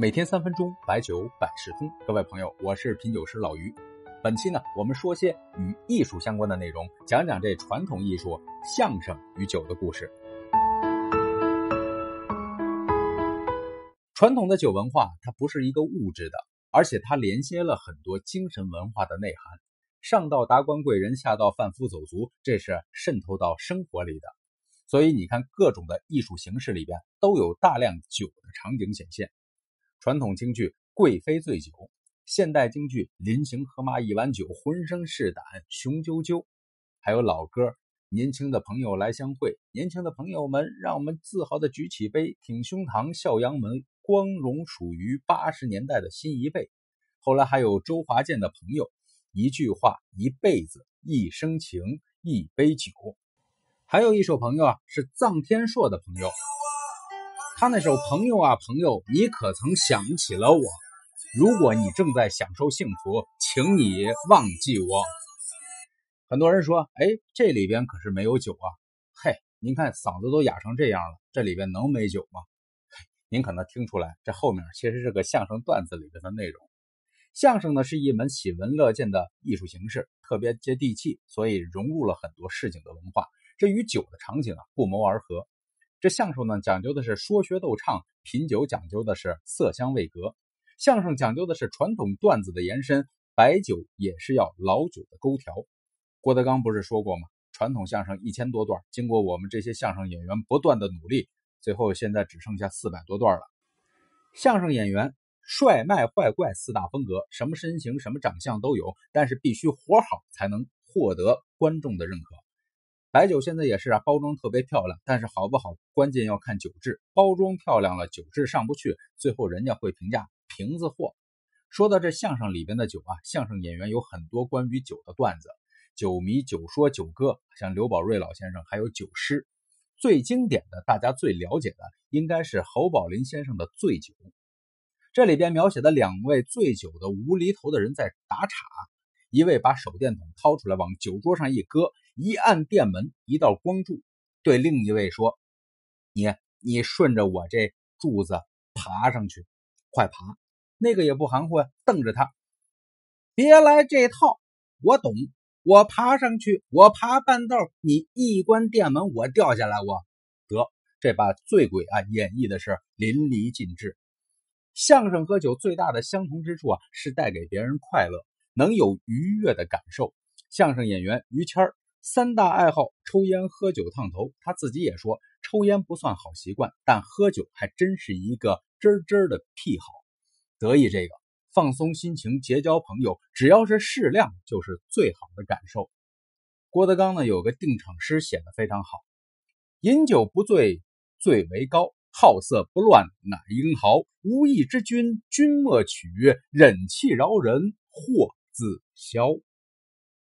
每天三分钟，白酒百事通。各位朋友，我是品酒师老于。本期呢，我们说些与艺术相关的内容，讲讲这传统艺术相声与酒的故事。传统的酒文化，它不是一个物质的，而且它连接了很多精神文化的内涵。上到达官贵人，下到贩夫走卒，这是渗透到生活里的。所以你看，各种的艺术形式里边都有大量酒的场景显现。传统京剧《贵妃醉酒》，现代京剧《临行喝妈一碗酒，浑身是胆雄赳赳》，还有老歌《年轻的朋友来相会》，年轻的朋友们，让我们自豪的举起杯，挺胸膛，笑阳门，光荣属于八十年代的新一辈。后来还有周华健的朋友，一句话，一辈子，一生情，一杯酒。还有一首朋友啊，是臧天朔的朋友。他那首朋友啊朋友，你可曾想起了我？如果你正在享受幸福，请你忘记我。很多人说，哎，这里边可是没有酒啊！嘿，您看嗓子都哑成这样了，这里边能没酒吗？您可能听出来，这后面其实是个相声段子里边的内容。相声呢是一门喜闻乐见的艺术形式，特别接地气，所以融入了很多市井的文化，这与酒的场景啊不谋而合。这相声呢，讲究的是说学逗唱；品酒讲究的是色香味格。相声讲究的是传统段子的延伸，白酒也是要老酒的勾调。郭德纲不是说过吗？传统相声一千多段，经过我们这些相声演员不断的努力，最后现在只剩下四百多段了。相声演员帅、卖、坏、怪四大风格，什么身形、什么长相都有，但是必须活好才能获得观众的认可。白酒现在也是啊，包装特别漂亮，但是好不好，关键要看酒质。包装漂亮了，酒质上不去，最后人家会评价瓶子货。说到这相声里边的酒啊，相声演员有很多关于酒的段子，酒迷、酒说、酒歌，像刘宝瑞老先生，还有酒诗。最经典的，大家最了解的，应该是侯宝林先生的《醉酒》。这里边描写的两位醉酒的无厘头的人在打岔，一位把手电筒掏出来往酒桌上一搁。一按店门，一道光柱，对另一位说：“你你顺着我这柱子爬上去，快爬！”那个也不含糊呀，瞪着他：“别来这套，我懂。我爬上去，我爬半道，你一关店门，我掉下来，我得这把醉鬼啊演绎的是淋漓尽致。相声喝酒最大的相同之处啊，是带给别人快乐，能有愉悦的感受。相声演员于谦。三大爱好：抽烟、喝酒、烫头。他自己也说，抽烟不算好习惯，但喝酒还真是一个真真的癖好。得意这个，放松心情，结交朋友，只要是适量，就是最好的感受。郭德纲呢，有个定场诗写的非常好：饮酒不醉，醉为高；好色不乱，乃英豪。无义之君，君莫取；忍气饶人，祸自消。